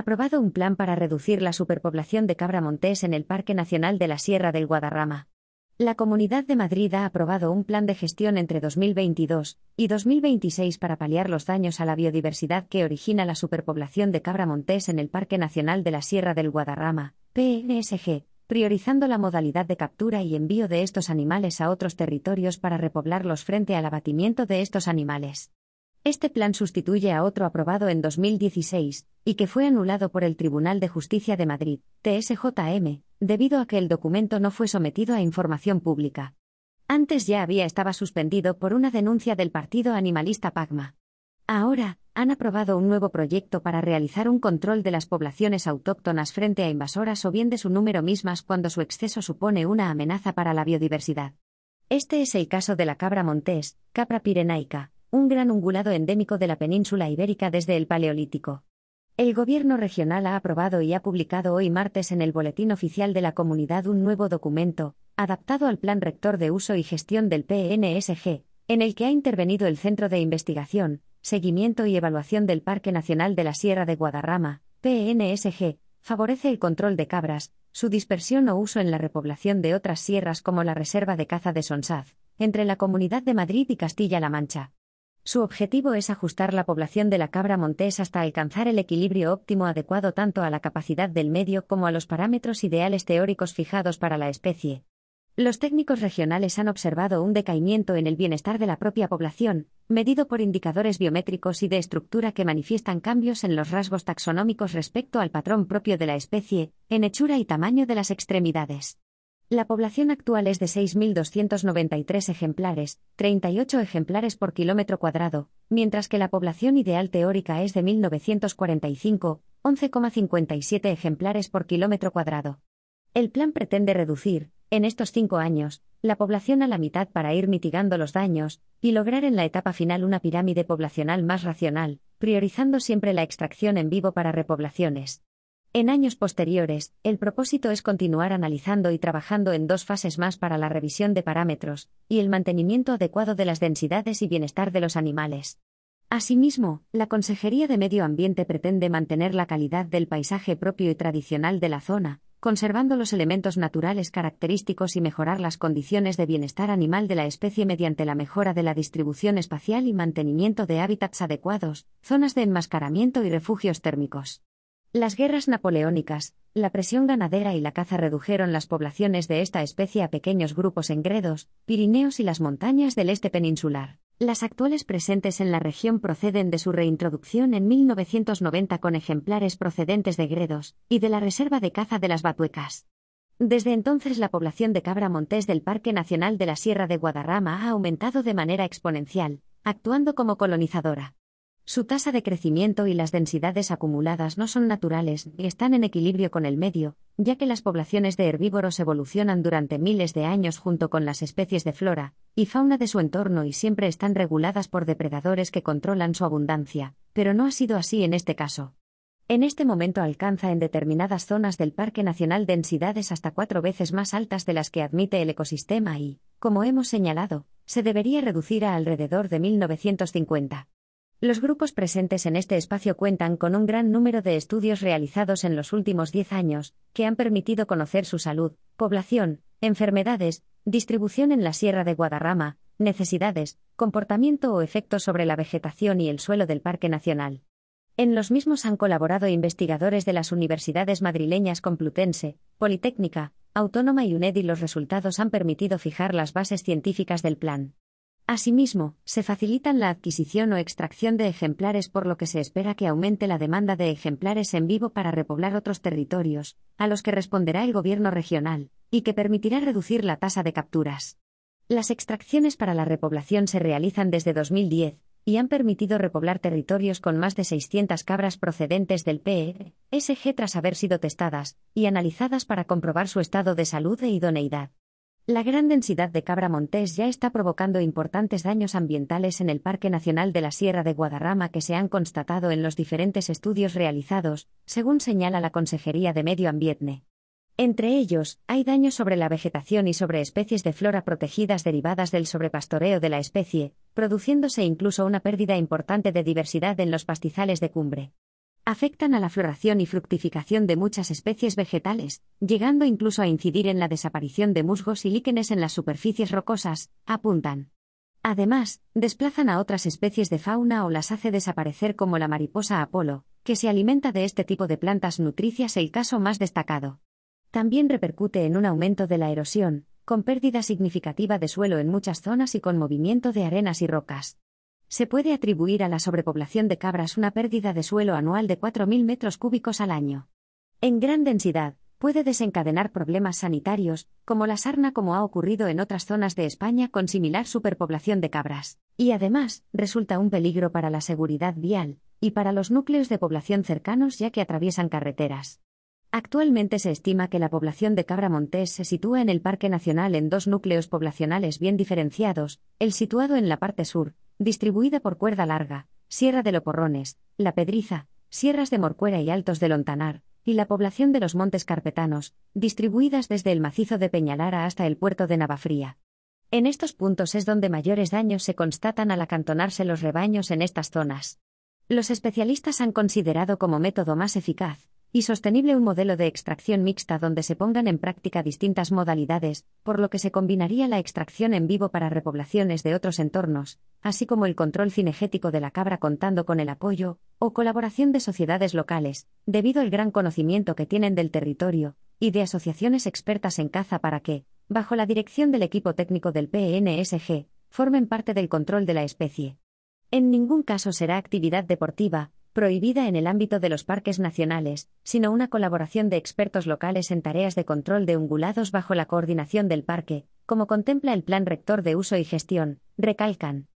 Aprobado un plan para reducir la superpoblación de cabra montés en el Parque Nacional de la Sierra del Guadarrama. La Comunidad de Madrid ha aprobado un plan de gestión entre 2022 y 2026 para paliar los daños a la biodiversidad que origina la superpoblación de cabra montés en el Parque Nacional de la Sierra del Guadarrama, PNSG, priorizando la modalidad de captura y envío de estos animales a otros territorios para repoblarlos frente al abatimiento de estos animales. Este plan sustituye a otro aprobado en 2016, y que fue anulado por el Tribunal de Justicia de Madrid, TSJM, debido a que el documento no fue sometido a información pública. Antes ya había estado suspendido por una denuncia del partido animalista Pagma. Ahora, han aprobado un nuevo proyecto para realizar un control de las poblaciones autóctonas frente a invasoras o bien de su número mismas cuando su exceso supone una amenaza para la biodiversidad. Este es el caso de la cabra montés, capra pirenaica, un gran ungulado endémico de la península ibérica desde el Paleolítico. El Gobierno regional ha aprobado y ha publicado hoy martes en el Boletín Oficial de la Comunidad un nuevo documento, adaptado al Plan Rector de Uso y Gestión del PNSG, en el que ha intervenido el Centro de Investigación, Seguimiento y Evaluación del Parque Nacional de la Sierra de Guadarrama, PNSG, favorece el control de cabras, su dispersión o uso en la repoblación de otras sierras como la Reserva de Caza de Sonsaz, entre la Comunidad de Madrid y Castilla-La Mancha. Su objetivo es ajustar la población de la cabra montés hasta alcanzar el equilibrio óptimo adecuado tanto a la capacidad del medio como a los parámetros ideales teóricos fijados para la especie. Los técnicos regionales han observado un decaimiento en el bienestar de la propia población, medido por indicadores biométricos y de estructura que manifiestan cambios en los rasgos taxonómicos respecto al patrón propio de la especie, en hechura y tamaño de las extremidades. La población actual es de 6.293 ejemplares, 38 ejemplares por kilómetro cuadrado, mientras que la población ideal teórica es de 1.945, 11,57 ejemplares por kilómetro cuadrado. El plan pretende reducir, en estos cinco años, la población a la mitad para ir mitigando los daños, y lograr en la etapa final una pirámide poblacional más racional, priorizando siempre la extracción en vivo para repoblaciones. En años posteriores, el propósito es continuar analizando y trabajando en dos fases más para la revisión de parámetros y el mantenimiento adecuado de las densidades y bienestar de los animales. Asimismo, la Consejería de Medio Ambiente pretende mantener la calidad del paisaje propio y tradicional de la zona, conservando los elementos naturales característicos y mejorar las condiciones de bienestar animal de la especie mediante la mejora de la distribución espacial y mantenimiento de hábitats adecuados, zonas de enmascaramiento y refugios térmicos. Las guerras napoleónicas, la presión ganadera y la caza redujeron las poblaciones de esta especie a pequeños grupos en Gredos, Pirineos y las montañas del este peninsular. Las actuales presentes en la región proceden de su reintroducción en 1990 con ejemplares procedentes de Gredos y de la reserva de caza de las Batuecas. Desde entonces la población de cabra montés del Parque Nacional de la Sierra de Guadarrama ha aumentado de manera exponencial, actuando como colonizadora. Su tasa de crecimiento y las densidades acumuladas no son naturales y están en equilibrio con el medio, ya que las poblaciones de herbívoros evolucionan durante miles de años junto con las especies de flora y fauna de su entorno y siempre están reguladas por depredadores que controlan su abundancia, pero no ha sido así en este caso. En este momento alcanza en determinadas zonas del Parque Nacional densidades hasta cuatro veces más altas de las que admite el ecosistema y, como hemos señalado, se debería reducir a alrededor de 1950. Los grupos presentes en este espacio cuentan con un gran número de estudios realizados en los últimos 10 años, que han permitido conocer su salud, población, enfermedades, distribución en la Sierra de Guadarrama, necesidades, comportamiento o efectos sobre la vegetación y el suelo del Parque Nacional. En los mismos han colaborado investigadores de las universidades madrileñas Complutense, Politécnica, Autónoma y UNED y los resultados han permitido fijar las bases científicas del plan. Asimismo, se facilitan la adquisición o extracción de ejemplares por lo que se espera que aumente la demanda de ejemplares en vivo para repoblar otros territorios, a los que responderá el gobierno regional, y que permitirá reducir la tasa de capturas. Las extracciones para la repoblación se realizan desde 2010, y han permitido repoblar territorios con más de 600 cabras procedentes del PESG tras haber sido testadas y analizadas para comprobar su estado de salud e idoneidad. La gran densidad de cabra montés ya está provocando importantes daños ambientales en el Parque Nacional de la Sierra de Guadarrama que se han constatado en los diferentes estudios realizados, según señala la Consejería de Medio Ambiente. Entre ellos, hay daños sobre la vegetación y sobre especies de flora protegidas derivadas del sobrepastoreo de la especie, produciéndose incluso una pérdida importante de diversidad en los pastizales de cumbre. Afectan a la floración y fructificación de muchas especies vegetales, llegando incluso a incidir en la desaparición de musgos y líquenes en las superficies rocosas, apuntan. Además, desplazan a otras especies de fauna o las hace desaparecer como la mariposa Apolo, que se alimenta de este tipo de plantas nutricias el caso más destacado. También repercute en un aumento de la erosión, con pérdida significativa de suelo en muchas zonas y con movimiento de arenas y rocas. Se puede atribuir a la sobrepoblación de cabras una pérdida de suelo anual de 4.000 metros cúbicos al año. En gran densidad, puede desencadenar problemas sanitarios, como la sarna como ha ocurrido en otras zonas de España con similar superpoblación de cabras, y además resulta un peligro para la seguridad vial, y para los núcleos de población cercanos ya que atraviesan carreteras. Actualmente se estima que la población de cabra montés se sitúa en el Parque Nacional en dos núcleos poblacionales bien diferenciados, el situado en la parte sur, distribuida por cuerda larga, Sierra de Loporrones, La Pedriza, Sierras de Morcuera y Altos de Lontanar, y la población de los Montes Carpetanos, distribuidas desde el macizo de Peñalara hasta el puerto de Navafría. En estos puntos es donde mayores daños se constatan al acantonarse los rebaños en estas zonas. Los especialistas han considerado como método más eficaz y sostenible un modelo de extracción mixta donde se pongan en práctica distintas modalidades, por lo que se combinaría la extracción en vivo para repoblaciones de otros entornos, así como el control cinegético de la cabra contando con el apoyo o colaboración de sociedades locales, debido al gran conocimiento que tienen del territorio, y de asociaciones expertas en caza para que, bajo la dirección del equipo técnico del PNSG, formen parte del control de la especie. En ningún caso será actividad deportiva, prohibida en el ámbito de los parques nacionales, sino una colaboración de expertos locales en tareas de control de ungulados bajo la coordinación del parque, como contempla el Plan Rector de Uso y Gestión, recalcan.